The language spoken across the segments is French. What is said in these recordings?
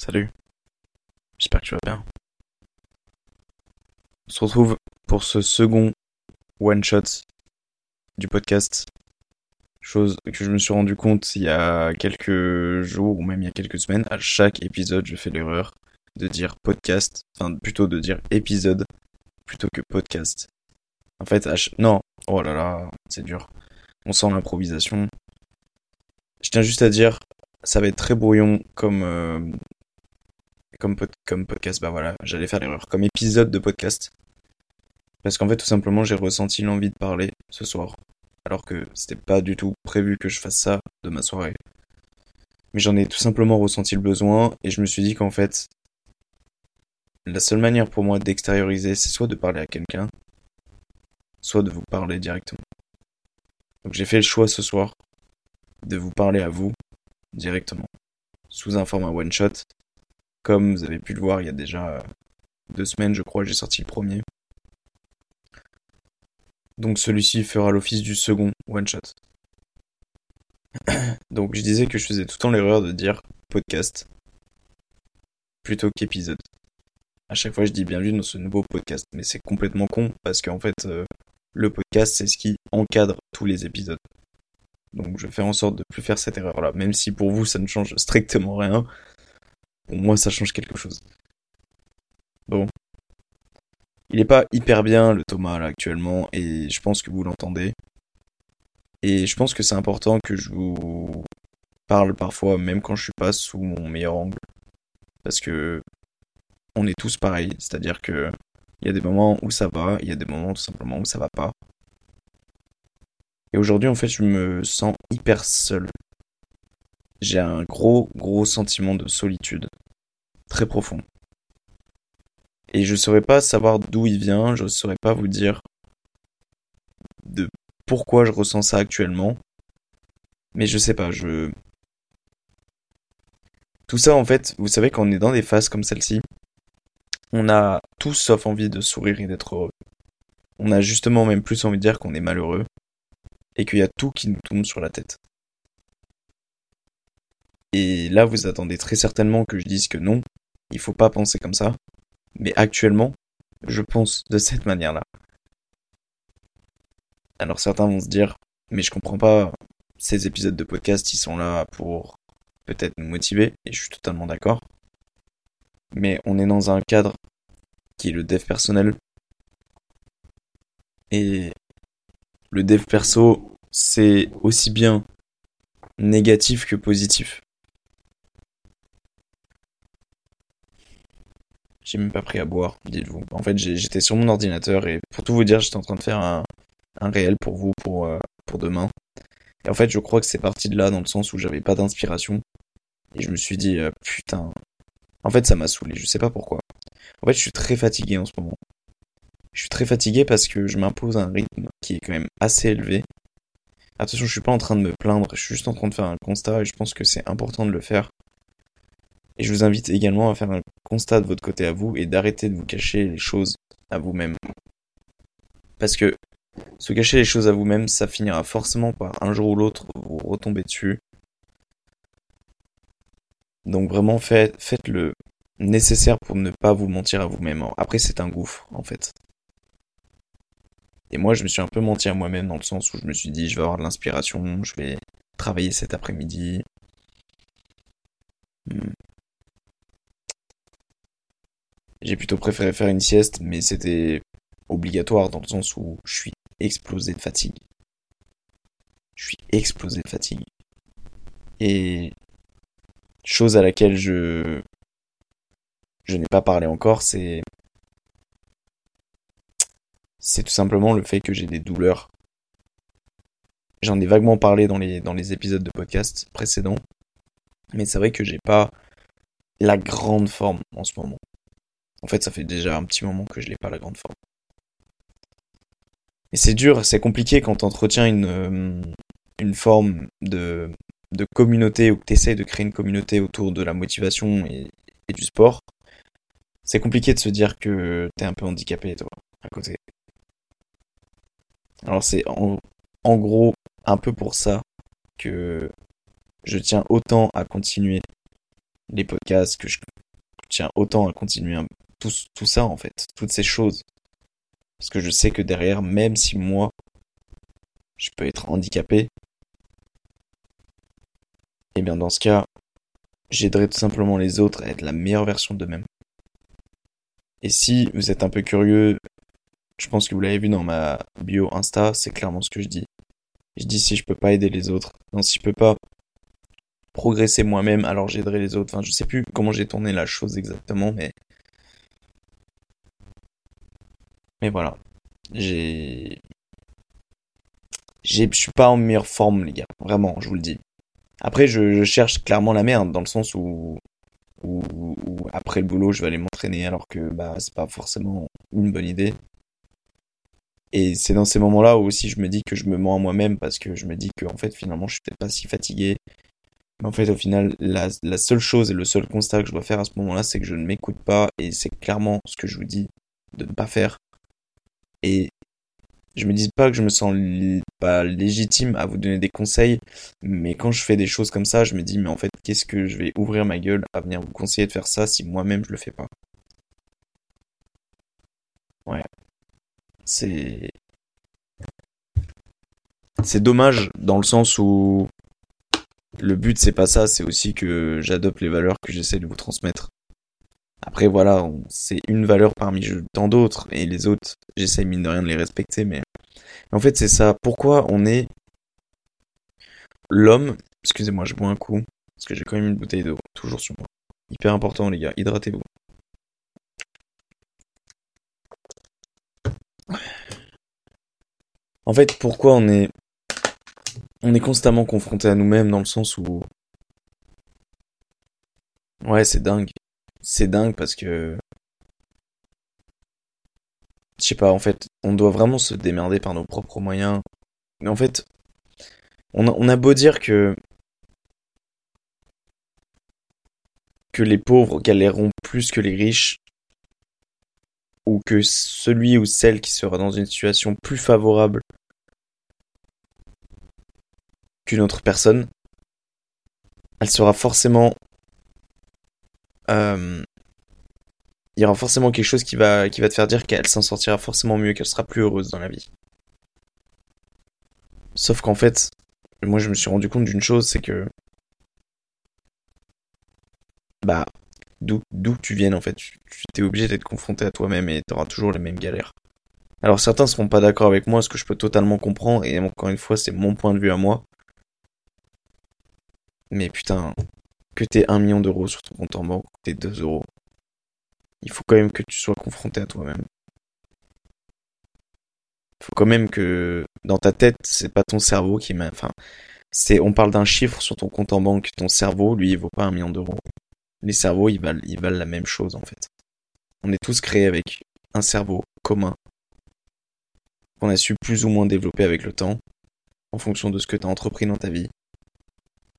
salut. J'espère que tu vas bien. On se retrouve pour ce second one shot du podcast. Chose que je me suis rendu compte il y a quelques jours ou même il y a quelques semaines. À chaque épisode, je fais l'erreur de dire podcast, enfin plutôt de dire épisode plutôt que podcast. En fait, non, oh là là, c'est dur. On sent l'improvisation. Je tiens juste à dire, ça va être très brouillon comme euh, comme pod- comme podcast. Bah voilà, j'allais faire l'erreur. Comme épisode de podcast. Parce qu'en fait, tout simplement, j'ai ressenti l'envie de parler ce soir. Alors que c'était pas du tout prévu que je fasse ça de ma soirée. Mais j'en ai tout simplement ressenti le besoin et je me suis dit qu'en fait, la seule manière pour moi d'extérioriser, c'est soit de parler à quelqu'un, soit de vous parler directement. Donc j'ai fait le choix ce soir de vous parler à vous directement, sous un format one shot. Comme vous avez pu le voir, il y a déjà euh, deux semaines, je crois, j'ai sorti le premier. Donc celui-ci fera l'office du second one shot. Donc je disais que je faisais tout le temps l'erreur de dire podcast plutôt qu'épisode. À chaque fois, je dis bienvenue dans ce nouveau podcast, mais c'est complètement con parce qu'en fait, euh, le podcast, c'est ce qui encadre tous les épisodes. Donc je fais en sorte de plus faire cette erreur-là, même si pour vous ça ne change strictement rien. Pour moi, ça change quelque chose. Bon. Il est pas hyper bien le Thomas là actuellement, et je pense que vous l'entendez. Et je pense que c'est important que je vous parle parfois, même quand je suis pas sous mon meilleur angle. Parce que on est tous pareils, c'est-à-dire que il y a des moments où ça va, il y a des moments tout simplement où ça va pas. Et aujourd'hui, en fait, je me sens hyper seul. J'ai un gros, gros sentiment de solitude. Très profond. Et je saurais pas savoir d'où il vient, je saurais pas vous dire de pourquoi je ressens ça actuellement. Mais je sais pas, je... Tout ça, en fait, vous savez, quand on est dans des phases comme celle-ci, on a tout sauf envie de sourire et d'être heureux. On a justement même plus envie de dire qu'on est malheureux et qu'il y a tout qui nous tombe sur la tête. Et là, vous attendez très certainement que je dise que non, il faut pas penser comme ça. Mais actuellement, je pense de cette manière-là. Alors certains vont se dire, mais je comprends pas, ces épisodes de podcast, ils sont là pour peut-être nous motiver, et je suis totalement d'accord. Mais on est dans un cadre qui est le dev personnel. Et le dev perso, c'est aussi bien négatif que positif. J'ai même pas pris à boire, dites-vous. En fait, j'étais sur mon ordinateur et pour tout vous dire, j'étais en train de faire un, réel pour vous pour, euh, pour demain. Et en fait, je crois que c'est parti de là dans le sens où j'avais pas d'inspiration. Et je me suis dit, euh, putain. En fait, ça m'a saoulé, je sais pas pourquoi. En fait, je suis très fatigué en ce moment. Je suis très fatigué parce que je m'impose un rythme qui est quand même assez élevé. Attention, je suis pas en train de me plaindre, je suis juste en train de faire un constat et je pense que c'est important de le faire. Et je vous invite également à faire un constat de votre côté à vous et d'arrêter de vous cacher les choses à vous-même. Parce que se cacher les choses à vous-même, ça finira forcément par un jour ou l'autre vous retomber dessus. Donc vraiment faites, faites le nécessaire pour ne pas vous mentir à vous-même. Après c'est un gouffre en fait. Et moi je me suis un peu menti à moi-même dans le sens où je me suis dit je vais avoir de l'inspiration, je vais travailler cet après-midi. Hmm. J'ai plutôt préféré faire une sieste, mais c'était obligatoire dans le sens où je suis explosé de fatigue. Je suis explosé de fatigue. Et chose à laquelle je je n'ai pas parlé encore, c'est c'est tout simplement le fait que j'ai des douleurs. J'en ai vaguement parlé dans les dans les épisodes de podcast précédents, mais c'est vrai que j'ai pas la grande forme en ce moment. En fait, ça fait déjà un petit moment que je l'ai pas la grande forme. Et c'est dur, c'est compliqué quand tu entretiens une, euh, une forme de, de communauté ou que tu de créer une communauté autour de la motivation et, du sport. C'est compliqué de se dire que t'es un peu handicapé, toi, à côté. Alors c'est en, en gros un peu pour ça que je tiens autant à continuer les podcasts, que je tiens autant à continuer tout, ça en fait, toutes ces choses. Parce que je sais que derrière, même si moi, je peux être handicapé, et eh bien dans ce cas, j'aiderai tout simplement les autres à être la meilleure version d'eux-mêmes. Et si vous êtes un peu curieux, je pense que vous l'avez vu dans ma bio Insta, c'est clairement ce que je dis. Je dis si je peux pas aider les autres, non si je peux pas progresser moi-même, alors j'aiderai les autres. Enfin, je sais plus comment j'ai tourné la chose exactement, mais mais voilà, j'ai je suis pas en meilleure forme les gars, vraiment, je vous le dis. Après, je, cherche clairement la merde dans le sens où ou, après le boulot je vais aller m'entraîner alors que bah c'est pas forcément une bonne idée. Et c'est dans ces moments-là où aussi je me dis que je me mens à moi-même parce que je me dis que en fait finalement je suis peut-être pas si fatigué. Mais en fait au final la, la seule chose et le seul constat que je dois faire à ce moment-là c'est que je ne m'écoute pas et c'est clairement ce que je vous dis de ne pas faire. Et je me dis pas que je me sens pas légitime à vous donner des conseils, mais quand je fais des choses comme ça, je me dis, mais en fait, qu'est-ce que je vais ouvrir ma gueule à venir vous conseiller de faire ça si moi-même je le fais pas? Ouais. C'est. C'est dommage dans le sens où le but c'est pas ça, c'est aussi que j'adopte les valeurs que j'essaie de vous transmettre. Après voilà, c'est une valeur parmi tant d'autres, et les autres, j'essaie mine de rien de les respecter, mais en fait c'est ça. Pourquoi on est l'homme Excusez-moi, je bois un coup, parce que j'ai quand même une bouteille d'eau, toujours sur moi. Hyper important les gars, hydratez-vous. En fait, pourquoi on est on est constamment confronté à nous-mêmes dans le sens où ouais, c'est dingue c'est dingue parce que je sais pas en fait on doit vraiment se démerder par nos propres moyens. Mais en fait on a, beau dire que que les pauvres galéreront plus que les riches ou que celui ou celle qui sera dans une situation plus favorable qu'une autre personne elle sera forcément euh, il y aura forcément quelque chose qui va, qui va te faire dire qu'elle s'en sortira forcément mieux, qu'elle sera plus heureuse dans la vie. Sauf qu'en fait, moi je me suis rendu compte d'une chose, c'est que bah d'où tu viennes en fait, tu t'es obligé d'être confronté à toi-même et t'auras toujours les mêmes galères. Alors certains seront pas d'accord avec moi, ce que je peux totalement comprendre et encore une fois c'est mon point de vue à moi. Mais putain, que t'aies un million d'euros sur ton compte en banque, que t'aies 2 euros, il faut quand même que tu sois confronté à toi-même. Il faut quand même que dans ta tête, c'est pas ton cerveau qui met. Enfin, c'est, on parle d'un chiffre sur ton compte en banque. Ton cerveau, lui, il vaut pas un million d'euros. Les cerveaux, ils valent, ils valent la même chose en fait. On est tous créés avec un cerveau commun qu'on a su plus ou moins développer avec le temps, en fonction de ce que tu as entrepris dans ta vie,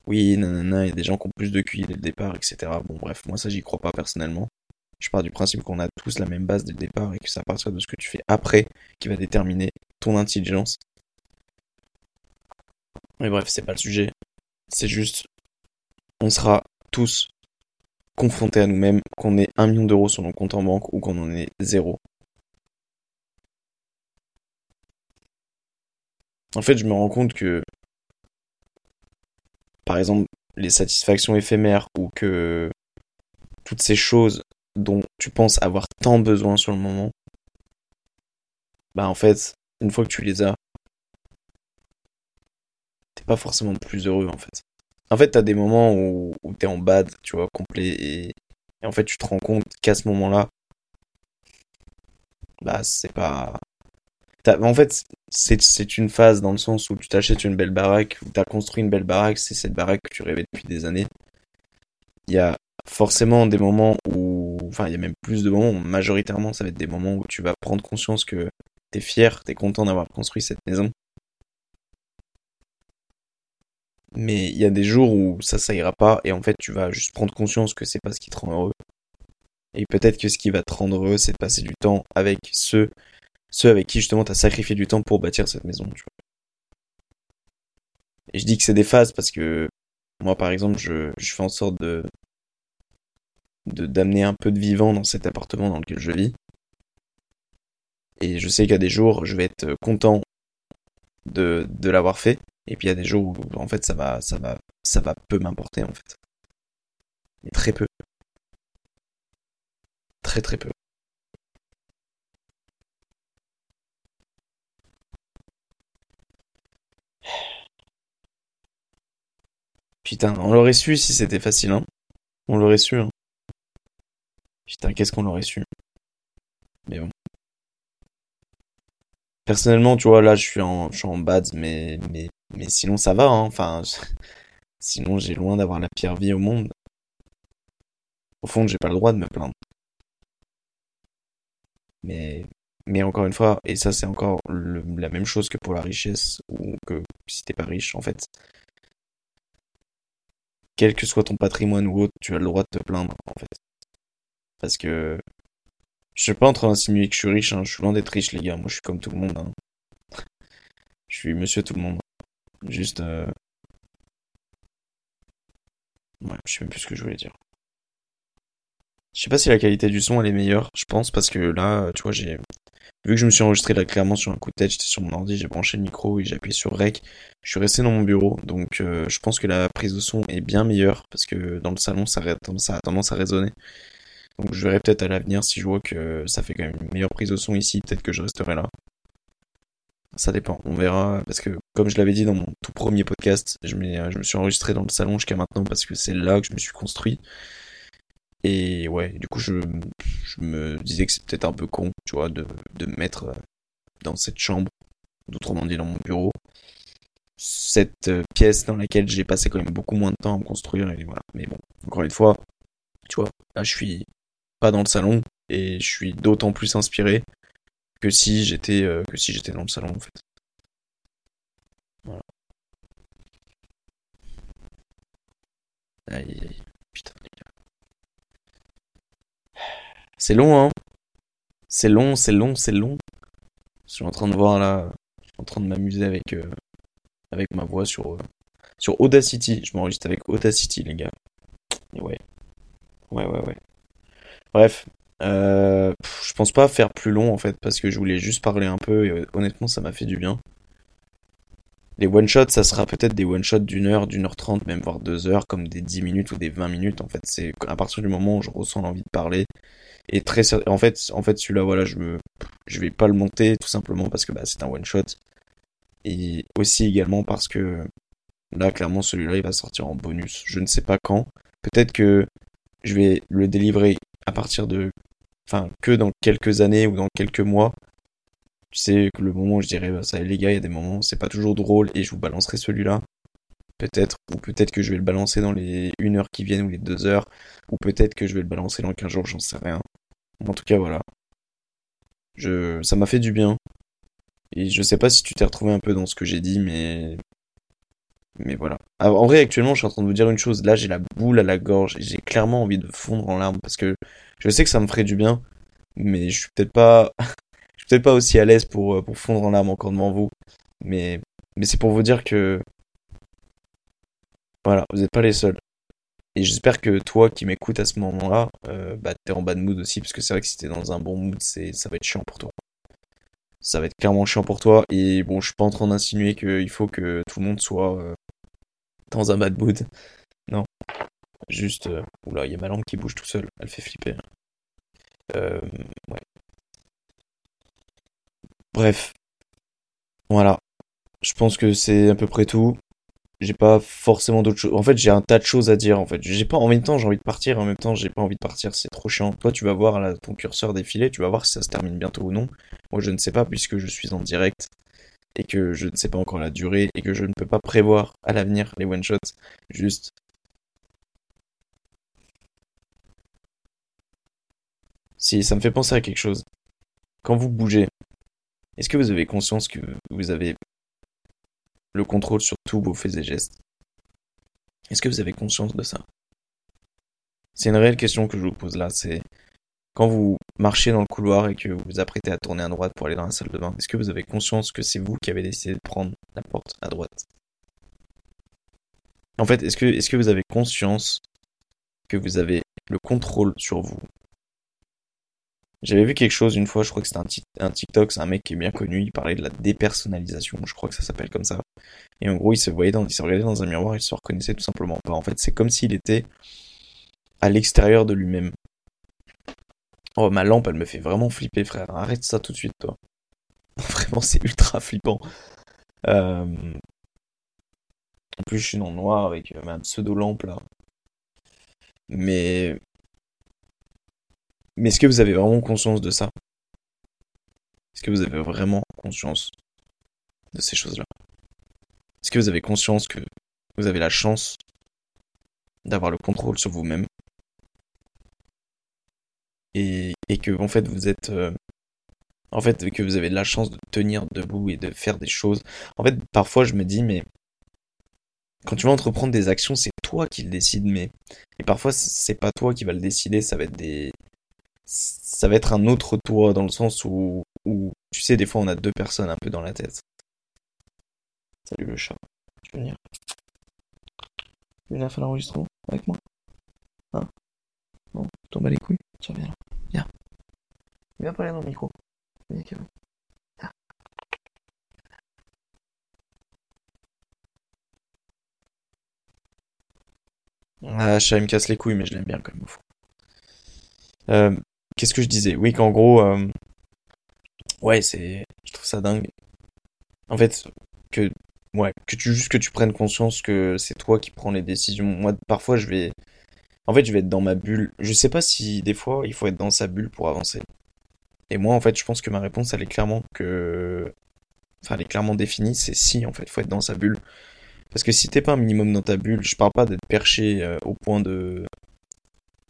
oui, nanana, il y a des gens qui ont plus de QI dès le départ, etc. Bon, bref, moi ça j'y crois pas personnellement. Je pars du principe qu'on a tous la même base dès le départ et que c'est à partir de ce que tu fais après qui va déterminer ton intelligence. Mais bref, c'est pas le sujet. C'est juste, on sera tous confrontés à nous-mêmes, qu'on ait un million d'euros sur nos comptes en banque ou qu'on en ait zéro. En fait, je me rends compte que par exemple les satisfactions éphémères ou que toutes ces choses dont tu penses avoir tant besoin sur le moment, bah en fait, une fois que tu les as, t'es pas forcément plus heureux en fait. En fait, t'as des moments où, t'es en bad, tu vois, complet, et, et en fait, tu te rends compte qu'à ce moment-là, bah c'est pas en fait, c'est une phase dans le sens où tu t'achètes une belle baraque, où tu as construit une belle baraque, c'est cette baraque que tu rêvais depuis des années. Il y a forcément des moments où, enfin, il y a même plus de moments, majoritairement, ça va être des moments où tu vas prendre conscience que t'es fier, t'es content d'avoir construit cette maison. Mais il y a des jours où ça, ça ira pas, et en fait, tu vas juste prendre conscience que c'est pas ce qui te rend heureux. Et peut-être que ce qui va te rendre heureux, c'est de passer du temps avec ceux, ceux avec qui justement t'as sacrifié du temps pour bâtir cette maison, tu vois. Et je dis que c'est des phases parce que moi, par exemple, je, je fais en sorte de, d'amener un peu de vivant dans cet appartement dans lequel je vis. Et je sais qu'il y a des jours, je vais être content de, de l'avoir fait. Et puis il y a des jours où en fait ça va ça va ça va peu m'importer en fait. Mais très peu. Très très peu. Putain, on l'aurait su si c'était facile, hein. On l'aurait su, hein. Putain, qu'est-ce qu'on l'aurait su. Mais bon. Personnellement, tu vois, là, je suis en, je suis en bad, mais, mais, mais sinon, ça va, hein. Enfin, sinon, j'ai loin d'avoir la pire vie au monde. Au fond, j'ai pas le droit de me plaindre. Mais, mais encore une fois, et ça, c'est encore la même chose que pour la richesse, ou que si t'es pas riche, en fait, quel que soit ton patrimoine ou autre, tu as le droit de te plaindre, en fait. Parce que je suis pas en train d'insinuer que je suis riche, hein. Je suis loin d'être riche, les gars. Moi, je suis comme tout le monde, hein. Je suis monsieur tout le monde. Juste, euh... ouais, je sais même plus ce que je voulais dire. Je sais pas si la qualité du son elle est meilleure, je pense, parce que là, tu vois, j'ai vu que je me suis enregistré là clairement sur un coup de tête, j'étais sur mon ordi, j'ai branché le micro et j'ai appuyé sur Rec. Je suis resté dans mon bureau, donc euh, je pense que la prise de son est bien meilleure, parce que dans le salon, ça, a tendance à résonner. Donc je verrai peut-être à l'avenir si je vois que ça fait quand même une meilleure prise de son ici, peut-être que je resterai là. Ça dépend, on verra, parce que comme je l'avais dit dans mon tout premier podcast, je me suis enregistré dans le salon jusqu'à maintenant parce que c'est là que je me suis construit. Et ouais, du coup, je, je me disais que c'est peut-être un peu con, tu vois, de, de me mettre euh, dans cette chambre, autrement dit dans mon bureau, cette euh, pièce dans laquelle j'ai passé quand même beaucoup moins de temps à me construire, et voilà. Mais bon, encore une fois, tu vois, là, je suis pas dans le salon, et je suis d'autant plus inspiré que si j'étais euh, que si j'étais dans le salon, en fait. Voilà. Aïe, aïe, aïe. Putain, les gars. C'est long, hein? C'est long, c'est long, c'est long. Je suis en train de voir là, je suis en train de m'amuser avec, euh, avec ma voix sur, euh, sur Audacity. Je m'enregistre avec Audacity, les gars. Et ouais, ouais, ouais, ouais. Bref, euh, je pense pas faire plus long en fait, parce que je voulais juste parler un peu et euh, honnêtement, ça m'a fait du bien. Les one-shots, ça sera peut-être des one-shots d'une heure, d'une heure trente, même voire deux heures, comme des dix minutes ou des vingt minutes. En fait, c'est à partir du moment où je ressens l'envie de parler. Et très, en fait, en fait, celui-là, voilà, je me, je vais pas le monter tout simplement parce que bah, c'est un one-shot. Et aussi également parce que là, clairement, celui-là, il va sortir en bonus. Je ne sais pas quand. Peut-être que je vais le délivrer à partir de, enfin, que dans quelques années ou dans quelques mois. Tu sais, que le moment où je dirais, bah, ça les gars, il y a des moments c'est pas toujours drôle et je vous balancerai celui-là. Peut-être, ou peut-être que je vais le balancer dans les une heure qui viennent ou les deux heures, ou peut-être que je vais le balancer dans 15 jours, j'en sais rien. En tout cas, voilà. Je, ça m'a fait du bien. Et je sais pas si tu t'es retrouvé un peu dans ce que j'ai dit, mais, mais voilà. Ah, En vrai, actuellement, je suis en train de vous dire une chose. Là, j'ai la boule à la gorge et j'ai clairement envie de fondre en larmes parce que je sais que ça me ferait du bien, mais je suis peut-être pas, je suis peut-être pas aussi à l'aise pour, pour fondre en larmes encore devant vous. Mais, mais c'est pour vous dire que, voilà, vous n'êtes pas les seuls. Et j'espère que toi qui m'écoutes à ce moment-là, euh, bah, t'es en bad mood aussi, parce que c'est vrai que si t'es dans un bon mood, ça va être chiant pour toi. Ça va être clairement chiant pour toi. Et bon, je suis pas en train d'insinuer qu'il faut que tout le monde soit euh, dans un bad mood. Non. Juste, euh, oula, il y a ma lampe qui bouge tout seul. Elle fait flipper. Ouais. Bref, voilà. Je pense que c'est à peu près tout. J'ai pas forcément d'autres choses. En fait, j'ai un tas de choses à dire. En fait, j'ai pas. En même temps, j'ai envie de partir. En même temps, j'ai pas envie de partir. C'est trop chiant. Toi, tu vas voir là, ton curseur défiler. Tu vas voir si ça se termine bientôt ou non. Moi, je ne sais pas puisque je suis en direct et que je ne sais pas encore la durée et que je ne peux pas prévoir à l'avenir les one shots. Juste, si ça me fait penser à quelque chose. Quand vous bougez, est-ce que vous avez conscience que vous avez le contrôle sur tous vos faits et gestes. Est-ce que vous avez conscience de ça? C'est une réelle question que je vous pose là. C'est quand vous marchez dans le couloir et que vous vous apprêtez à tourner à droite pour aller dans la salle de bain, est-ce que vous avez conscience que c'est vous qui avez décidé de prendre la porte à droite? En fait, est-ce que, est-ce que vous avez conscience que vous avez le contrôle sur vous? J'avais vu quelque chose une fois, je crois que c'était un, un, TikTok, c'est un mec qui est bien connu, il parlait de la dépersonnalisation, je crois que ça s'appelle comme ça. Et en gros, il se voyait dans, il se regardait dans un miroir, il se reconnaissait tout simplement pas. En fait, c'est comme s'il était à l'extérieur de lui-même. Oh, ma lampe, elle me fait vraiment flipper, frère. Arrête ça tout de suite, toi. Vraiment, c'est ultra flippant. Euh... En plus, je suis dans le noir avec ma pseudo-lampe, là. Mais mais est-ce que vous avez vraiment conscience de ça? Est-ce que vous avez vraiment conscience de ces choses-là? Est-ce que vous avez conscience que vous avez la chance d'avoir le contrôle sur vous-même? Et, que en fait vous êtes euh, en fait que vous avez la chance de tenir debout et de faire des choses. En fait, parfois je me dis mais quand tu vas entreprendre des actions, c'est toi qui le décides mais et parfois c'est pas toi qui va le décider, ça va être des ça va être un autre toi dans le sens où, où, tu sais, des fois on a deux personnes un peu dans la tête. Salut le chat. Tu veux venir? Tu veux venir faire l'enregistrement avec moi? Hein? Bon, tombe à les couilles. Tiens, viens là. Viens. Viens parler dans le micro. Viens, Kevin. Ah, chat, il me casse les couilles, mais je l'aime bien comme il faut. Euh, Qu'est-ce que je disais? Oui, qu'en gros, euh, ouais, c'est, je trouve ça dingue. En fait, que, ouais, que tu juste que tu prennes conscience que c'est toi qui prends les décisions. Moi, parfois, je vais, en fait, je vais être dans ma bulle. Je sais pas si des fois il faut être dans sa bulle pour avancer. Et moi, en fait, je pense que ma réponse, elle est clairement que, enfin, elle est clairement définie. C'est si, en fait, il faut être dans sa bulle. Parce que si t'es pas un minimum dans ta bulle, je parle pas d'être perché euh, au point de,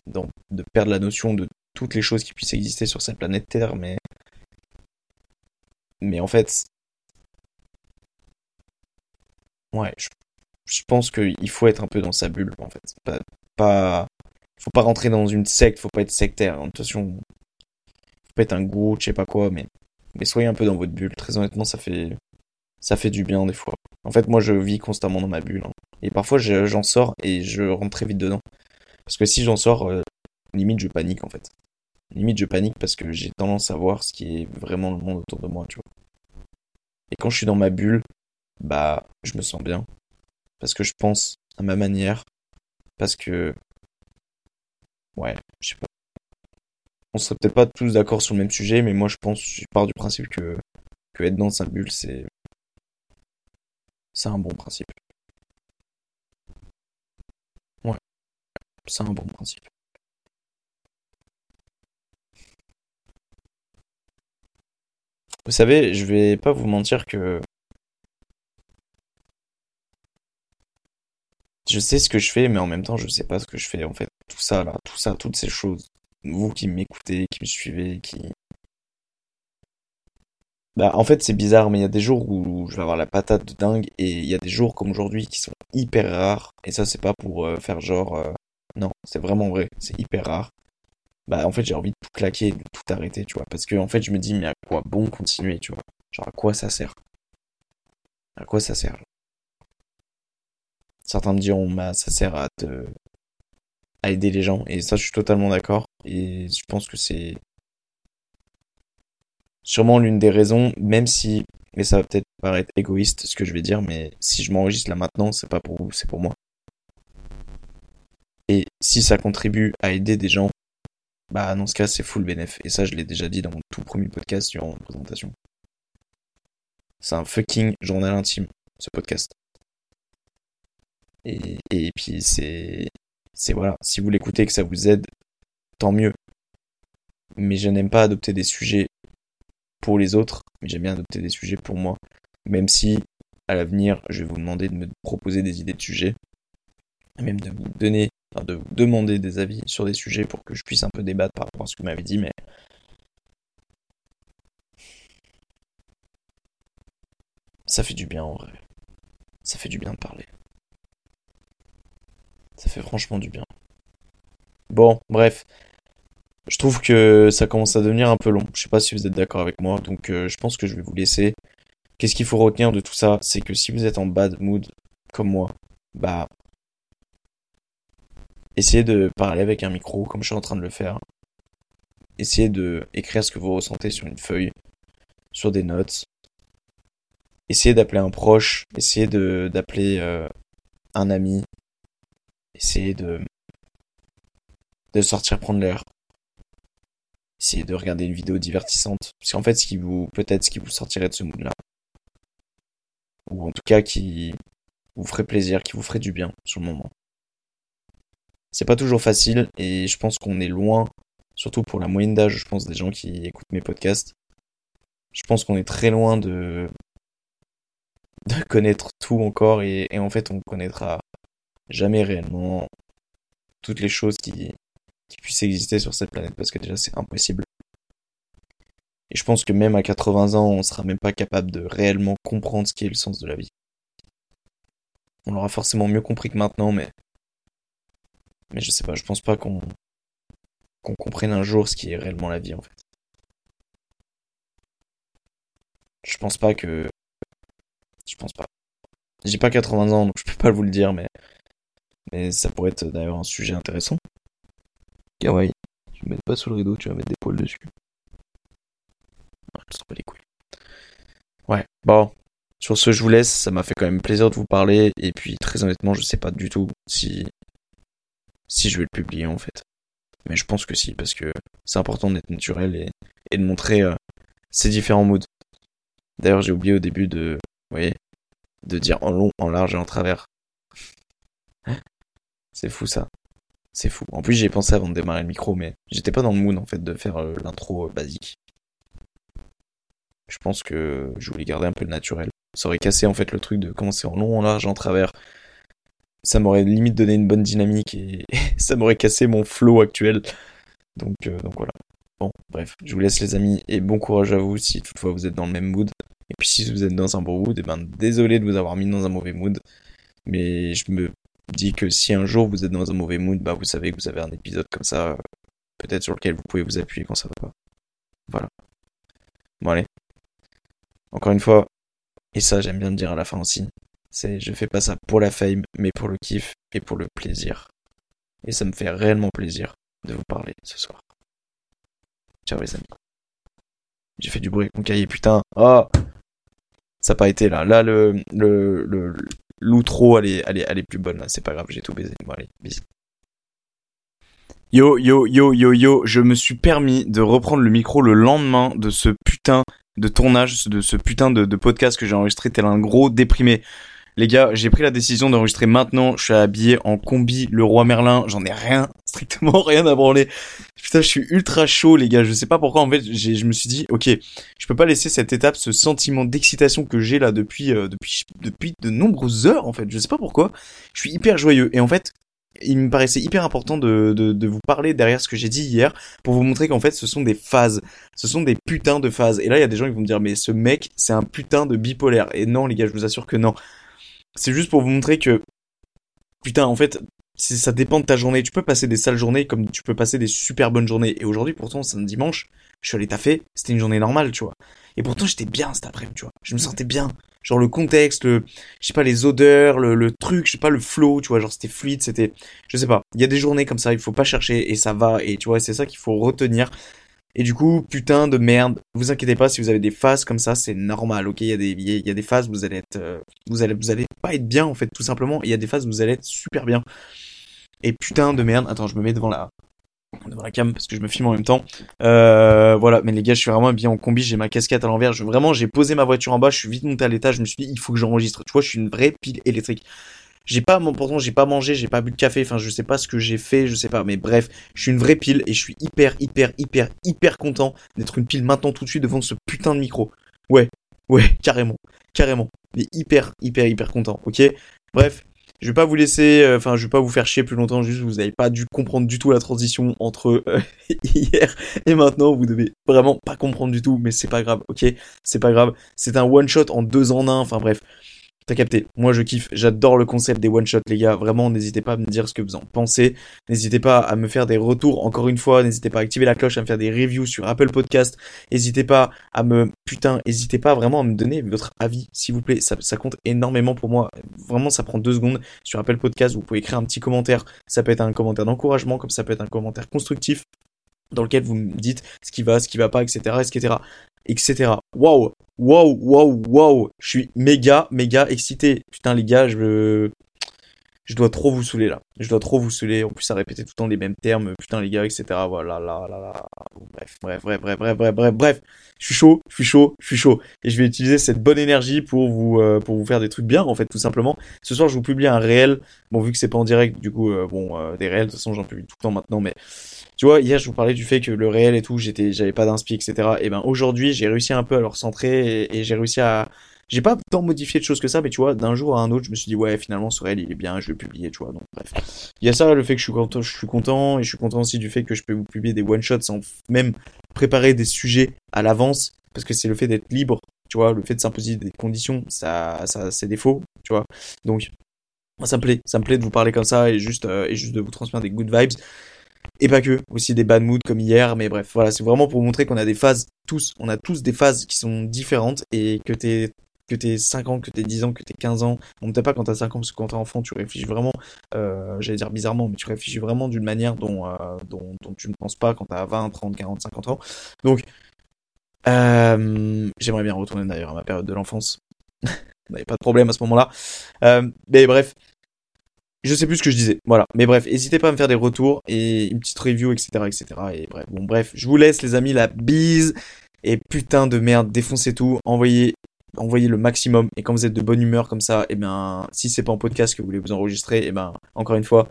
de perdre la notion de toutes les choses qui puissent exister sur cette planète Terre, mais. Mais en fait. Ouais, je, je pense qu'il faut être un peu dans sa bulle, en fait. Pas, pas. Faut pas rentrer dans une secte, faut pas être sectaire. Attention. Faut pas être un gourou, je sais pas quoi, mais. Mais soyez un peu dans votre bulle. Très honnêtement, ça fait. Ça fait du bien des fois. En fait, moi, je vis constamment dans ma bulle. Hein. Et parfois, j'en sors et je rentre très vite dedans. Parce que si j'en sors, euh, limite, je panique en fait. Limite, je panique parce que j'ai tendance à voir ce qui est vraiment le monde autour de moi, tu vois. Et quand je suis dans ma bulle, bah, je me sens bien. Parce que je pense à ma manière. Parce que. Ouais, je sais pas. On serait peut-être pas tous d'accord sur le même sujet, mais moi je pense, je pars du principe que, que être dans sa bulle, c'est. C'est un bon principe. Ouais. C'est un bon principe. Vous savez, je vais pas vous mentir que je sais ce que je fais, mais en même temps, je sais pas ce que je fais. En fait, tout ça là, tout ça, toutes ces choses, vous qui m'écoutez, qui me suivez, qui bah, en fait, c'est bizarre, mais il y a des jours où je vais avoir la patate de dingue, et il y a des jours comme aujourd'hui qui sont hyper rares, et ça, c'est pas pour euh, faire genre, euh, non, c'est vraiment vrai, c'est hyper rare bah en fait j'ai envie de tout claquer, de tout arrêter, tu vois. Parce que en fait je me dis mais à quoi bon continuer, tu vois? Genre à quoi ça sert? À quoi ça sert? Certains me diront bah ça sert à te à aider les gens. Et ça je suis totalement d'accord. Et je pense que c'est sûrement l'une des raisons même si mais ça va peut-être paraître égoïste ce que je vais dire mais si je m'enregistre là maintenant c'est pas pour vous c'est pour moi. Et si ça contribue à aider des gens bah dans ce cas c'est full bénéf. Et ça je l'ai déjà dit dans mon tout premier podcast sur une présentation. C'est un fucking journal intime, ce podcast. Et, et puis c'est. C'est voilà, si vous l'écoutez que ça vous aide, tant mieux. Mais je n'aime pas adopter des sujets pour les autres, mais j'aime bien adopter des sujets pour moi. Même si à l'avenir, je vais vous demander de me proposer des idées de sujets, même de vous donner de vous demander des avis sur des sujets pour que je puisse un peu débattre par rapport à ce que vous m'avez dit, mais ça fait du bien en vrai. Ça fait du bien de parler. Ça fait franchement du bien. Bon, bref. Je trouve que ça commence à devenir un peu long. Je sais pas si vous êtes d'accord avec moi, donc euh, je pense que je vais vous laisser. Qu'est-ce qu'il faut retenir de tout ça? C'est que si vous êtes en bad mood, comme moi, bah. Essayez de parler avec un micro, comme je suis en train de le faire. Essayez de écrire ce que vous ressentez sur une feuille, sur des notes. Essayez d'appeler un proche, essayez d'appeler euh, un ami, essayez de de sortir prendre l'air. Essayez de regarder une vidéo divertissante. Parce qu'en fait, ce qui vous, peut-être ce qui vous sortirait de ce mood-là. Ou en tout cas, qui vous ferait plaisir, qui vous ferait du bien sur le moment. C'est pas toujours facile et je pense qu'on est loin, surtout pour la moyenne d'âge, je pense, des gens qui écoutent mes podcasts. Je pense qu'on est très loin de, de connaître tout encore et, en fait on connaîtra jamais réellement toutes les choses qui, qui puissent exister sur cette planète parce que déjà c'est impossible. Et je pense que même à 80 ans, on sera même pas capable de réellement comprendre ce qui est le sens de la vie. On l'aura forcément mieux compris que maintenant, mais mais je sais pas, je pense pas qu'on qu'on comprenne un jour ce qui est réellement la vie en fait. Je pense pas que je pense pas. J'ai pas 80 ans donc je peux pas vous le dire mais mais ça pourrait être d'ailleurs un sujet intéressant. Kawaii. Tu me mets pas sous le rideau, tu vas mettre des poils dessus. je pas les couilles. Ouais, bon. Sur ce, je vous laisse. Ça m'a fait quand même plaisir de vous parler. Et puis, très honnêtement, je sais pas du tout si, si je vais le publier, en fait. Mais je pense que si, parce que c'est important d'être naturel et, de montrer euh, ces différents moods. D'ailleurs, j'ai oublié au début de, vous voyez, de dire en long, en large et en travers. c'est fou ça. C'est fou. En plus, j'ai pensé avant de démarrer le micro, mais j'étais pas dans le mood en fait de faire euh, l'intro euh, basique. Je pense que je voulais garder un peu le naturel. Ça aurait cassé en fait le truc de commencer en long, en large, en travers. Ça m'aurait limite donné une bonne dynamique et ça m'aurait cassé mon flow actuel. Donc, euh, donc voilà. Bon, bref, je vous laisse les amis et bon courage à vous si toutefois vous êtes dans le même mood. Et puis si vous êtes dans un bon mood, et eh ben désolé de vous avoir mis dans un mauvais mood. Mais je me dit que si un jour vous êtes dans un mauvais mood, bah vous savez que vous avez un épisode comme ça, peut-être sur lequel vous pouvez vous appuyer quand ça va pas. Voilà. Bon allez. Encore une fois, et ça j'aime bien le dire à la fin aussi, c'est je fais pas ça pour la fame, mais pour le kiff et pour le plaisir. Et ça me fait réellement plaisir de vous parler ce soir. Ciao les amis. J'ai fait du bruit mon cahier, putain. Oh Ça n'a pas été là. Là, le, le, le, l'outro, elle est, elle, est, elle est plus bonne là, c'est pas grave, j'ai tout baisé. Bon allez, bisous. Yo, yo, yo, yo, yo, je me suis permis de reprendre le micro le lendemain de ce putain de tournage, de ce putain de, de podcast que j'ai enregistré tel un gros déprimé. Les gars, j'ai pris la décision d'enregistrer maintenant. Je suis habillé en combi Le Roi Merlin. J'en ai rien, strictement rien à branler. Putain, je suis ultra chaud, les gars. Je sais pas pourquoi. En fait, je me suis dit, ok, je peux pas laisser cette étape, ce sentiment d'excitation que j'ai là depuis, euh, depuis, depuis de nombreuses heures, en fait. Je sais pas pourquoi. Je suis hyper joyeux. Et en fait, il me paraissait hyper important de, de, de vous parler derrière ce que j'ai dit hier pour vous montrer qu'en fait ce sont des phases. Ce sont des putains de phases. Et là, il y a des gens qui vont me dire, mais ce mec, c'est un putain de bipolaire. Et non, les gars, je vous assure que non. C'est juste pour vous montrer que, putain, en fait, ça dépend de ta journée. Tu peux passer des sales journées comme tu peux passer des super bonnes journées. Et aujourd'hui, pourtant, c'est un dimanche, je suis allé taffer, c'était une journée normale, tu vois. Et pourtant, j'étais bien cet après-midi, tu vois. Je me sentais bien. Genre le contexte, le, je sais pas, les odeurs, le, le truc, je sais pas, le flow, tu vois, genre c'était fluide, c'était, je sais pas. Il y a des journées comme ça, il faut pas chercher et ça va. Et tu vois, c'est ça qu'il faut retenir. Et du coup, putain de merde, vous inquiétez pas si vous avez des phases comme ça, c'est normal, ok Il y a des, il y a des phases où vous allez être, euh, vous allez, vous allez pas être bien en fait, tout simplement. Il y a des phases où vous allez être super bien. Et putain de merde, attends, je me mets devant la, devant la cam parce que je me filme en même temps. Euh, voilà, mais les gars, je suis vraiment bien en combi, j'ai ma casquette à l'envers. Vraiment, j'ai posé ma voiture en bas, je suis vite monté à l'étage, je me suis dit, il faut que j'enregistre. Tu vois, je suis une vraie pile électrique. J'ai pas, pourtant, j'ai pas mangé, j'ai pas bu de café, enfin, je sais pas ce que j'ai fait, je sais pas, mais bref, je suis une vraie pile et je suis hyper, hyper, hyper, hyper content d'être une pile maintenant tout de suite devant ce putain de micro. Ouais, ouais, carrément, carrément. Mais hyper, hyper, hyper content, ok? Bref, Je vais pas vous laisser, euh, enfin, je vais pas vous faire chier plus longtemps. Juste, vous n'avez pas dû comprendre du tout la transition entre euh, hier et maintenant. Vous devez vraiment pas comprendre du tout, mais c'est pas grave, ok? C'est pas grave. C'est un one shot en deux en un. Enfin bref, Capté. Moi, je kiffe. J'adore le concept des one-shots, les gars. Vraiment, n'hésitez pas à me dire ce que vous en pensez. N'hésitez pas à me faire des retours. Encore une fois, n'hésitez pas à activer la cloche, à me faire des reviews sur Apple Podcast. N'hésitez pas à me, putain, n'hésitez pas vraiment à me donner votre avis, s'il vous plaît. Ça, ça compte énormément pour moi. Vraiment, ça prend deux secondes. Sur Apple Podcast, vous pouvez écrire un petit commentaire. Ça peut être un commentaire d'encouragement, comme ça peut être un commentaire constructif dans lequel vous me dites ce qui va, ce qui va pas, etc., etc etc. Waouh, waouh, waouh, waouh. Je suis méga, méga excité. Putain, les gars, je je dois trop vous saouler là. Je dois trop vous saouler. En plus, à répéter tout le temps les mêmes termes. Putain, les gars, etc. Voilà, là, là, là. Bref, bref, bref, bref, bref, bref, bref, bref. Je suis chaud, je suis chaud, je suis chaud. Et je vais utiliser cette bonne énergie pour vous, euh, pour vous faire des trucs bien, en fait, tout simplement. Ce soir, je vous publie un réel. Bon, vu que c'est pas en direct, du coup, euh, bon, euh, des réels, de toute façon, j'en publie tout le temps maintenant, mais tu vois, hier, je vous parlais du fait que le réel et tout, j'étais, j'avais pas d'inspi, etc. Et ben, aujourd'hui, j'ai réussi un peu à le recentrer et, j'ai réussi à, j'ai pas tant modifié de choses que ça, mais tu vois, d'un jour à un autre, je me suis dit, ouais, finalement, ce réel, il est bien, je vais publier, tu vois. Donc, bref. Il y a ça, le fait que je suis content, je suis content, et je suis content aussi du fait que je peux vous publier des one-shots sans même préparer des sujets à l'avance, parce que c'est le fait d'être libre, tu vois, le fait de s'imposer des conditions, ça, ça, c'est défaut, tu vois. Donc, ça me plaît, ça me plaît de vous parler comme ça et juste, euh, et juste de vous transmettre des good vibes. Et pas que, aussi des bad moods comme hier, mais bref, voilà, c'est vraiment pour montrer qu'on a des phases, tous, on a tous des phases qui sont différentes et que t'es que t'es 5 ans, que t'es 10 ans, que t'es 15 ans. On peut pas quand t'as 5 ans, parce que quand t'es enfant, tu réfléchis vraiment, euh, j'allais dire bizarrement, mais tu réfléchis vraiment d'une manière dont, euh, tu ne penses pas quand t'as 20, 30, 40, 50 ans. Donc, euh, j'aimerais bien retourner d'ailleurs à ma période de l'enfance. On n'avait pas de problème à ce moment-là. Mais bref, je sais plus ce que je disais. Voilà. Mais bref, n'hésitez pas à me faire des retours et une petite review, etc., etc. Et bref, bon, bref, je vous laisse, les amis, la bise. Et putain de merde, défoncez tout. Envoyez, envoyez le maximum. Et quand vous êtes de bonne humeur comme ça, et eh bien, si c'est pas en podcast que vous voulez vous enregistrer, et eh ben, encore une fois,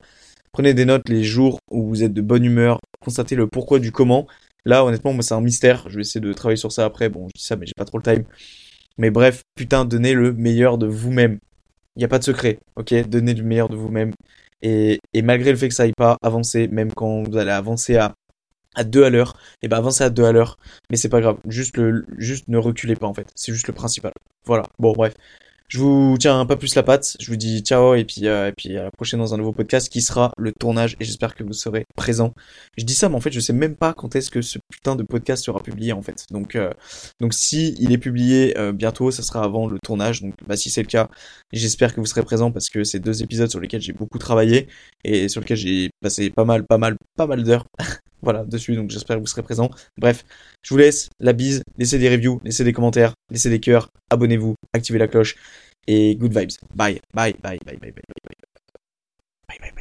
prenez des notes les jours où vous êtes de bonne humeur. Constatez le pourquoi du comment. Là, honnêtement, moi, c'est un mystère. Je vais essayer de travailler sur ça après. Bon, je dis ça, mais j'ai pas trop le time. Mais bref, putain, donnez le meilleur de vous-même. Il n'y a pas de secret, ok? Donnez le meilleur de vous-même. Et, et, malgré le fait que ça aille pas, avancer, même quand vous allez avancer à, à deux à l'heure, et eh ben avancez à deux à l'heure. Mais c'est pas grave, juste, le, juste ne reculez pas en fait. C'est juste le principal. Voilà, bon bref. Je vous tiens pas plus la patte. Je vous dis ciao et puis, euh, et puis à la prochaine dans un nouveau podcast qui sera le tournage et j'espère que vous serez présents. Je dis ça, mais en fait, je sais même pas quand est-ce que ce putain de podcast sera publié en fait. Donc, euh, donc si il est publié euh, bientôt, ça sera avant le tournage. Donc, bah, si c'est le cas, j'espère que vous serez présents parce que c'est deux épisodes sur lesquels j'ai beaucoup travaillé et sur lesquels j'ai passé pas mal, pas mal, pas mal d'heures. Voilà, dessus, donc j'espère que vous serez présents. Bref, je vous laisse, la bise, laissez des reviews, laissez des commentaires, laissez des cœurs, abonnez-vous, activez la cloche, et good vibes. Bye, bye, bye, bye, bye, bye, bye, bye, bye, bye, bye, bye.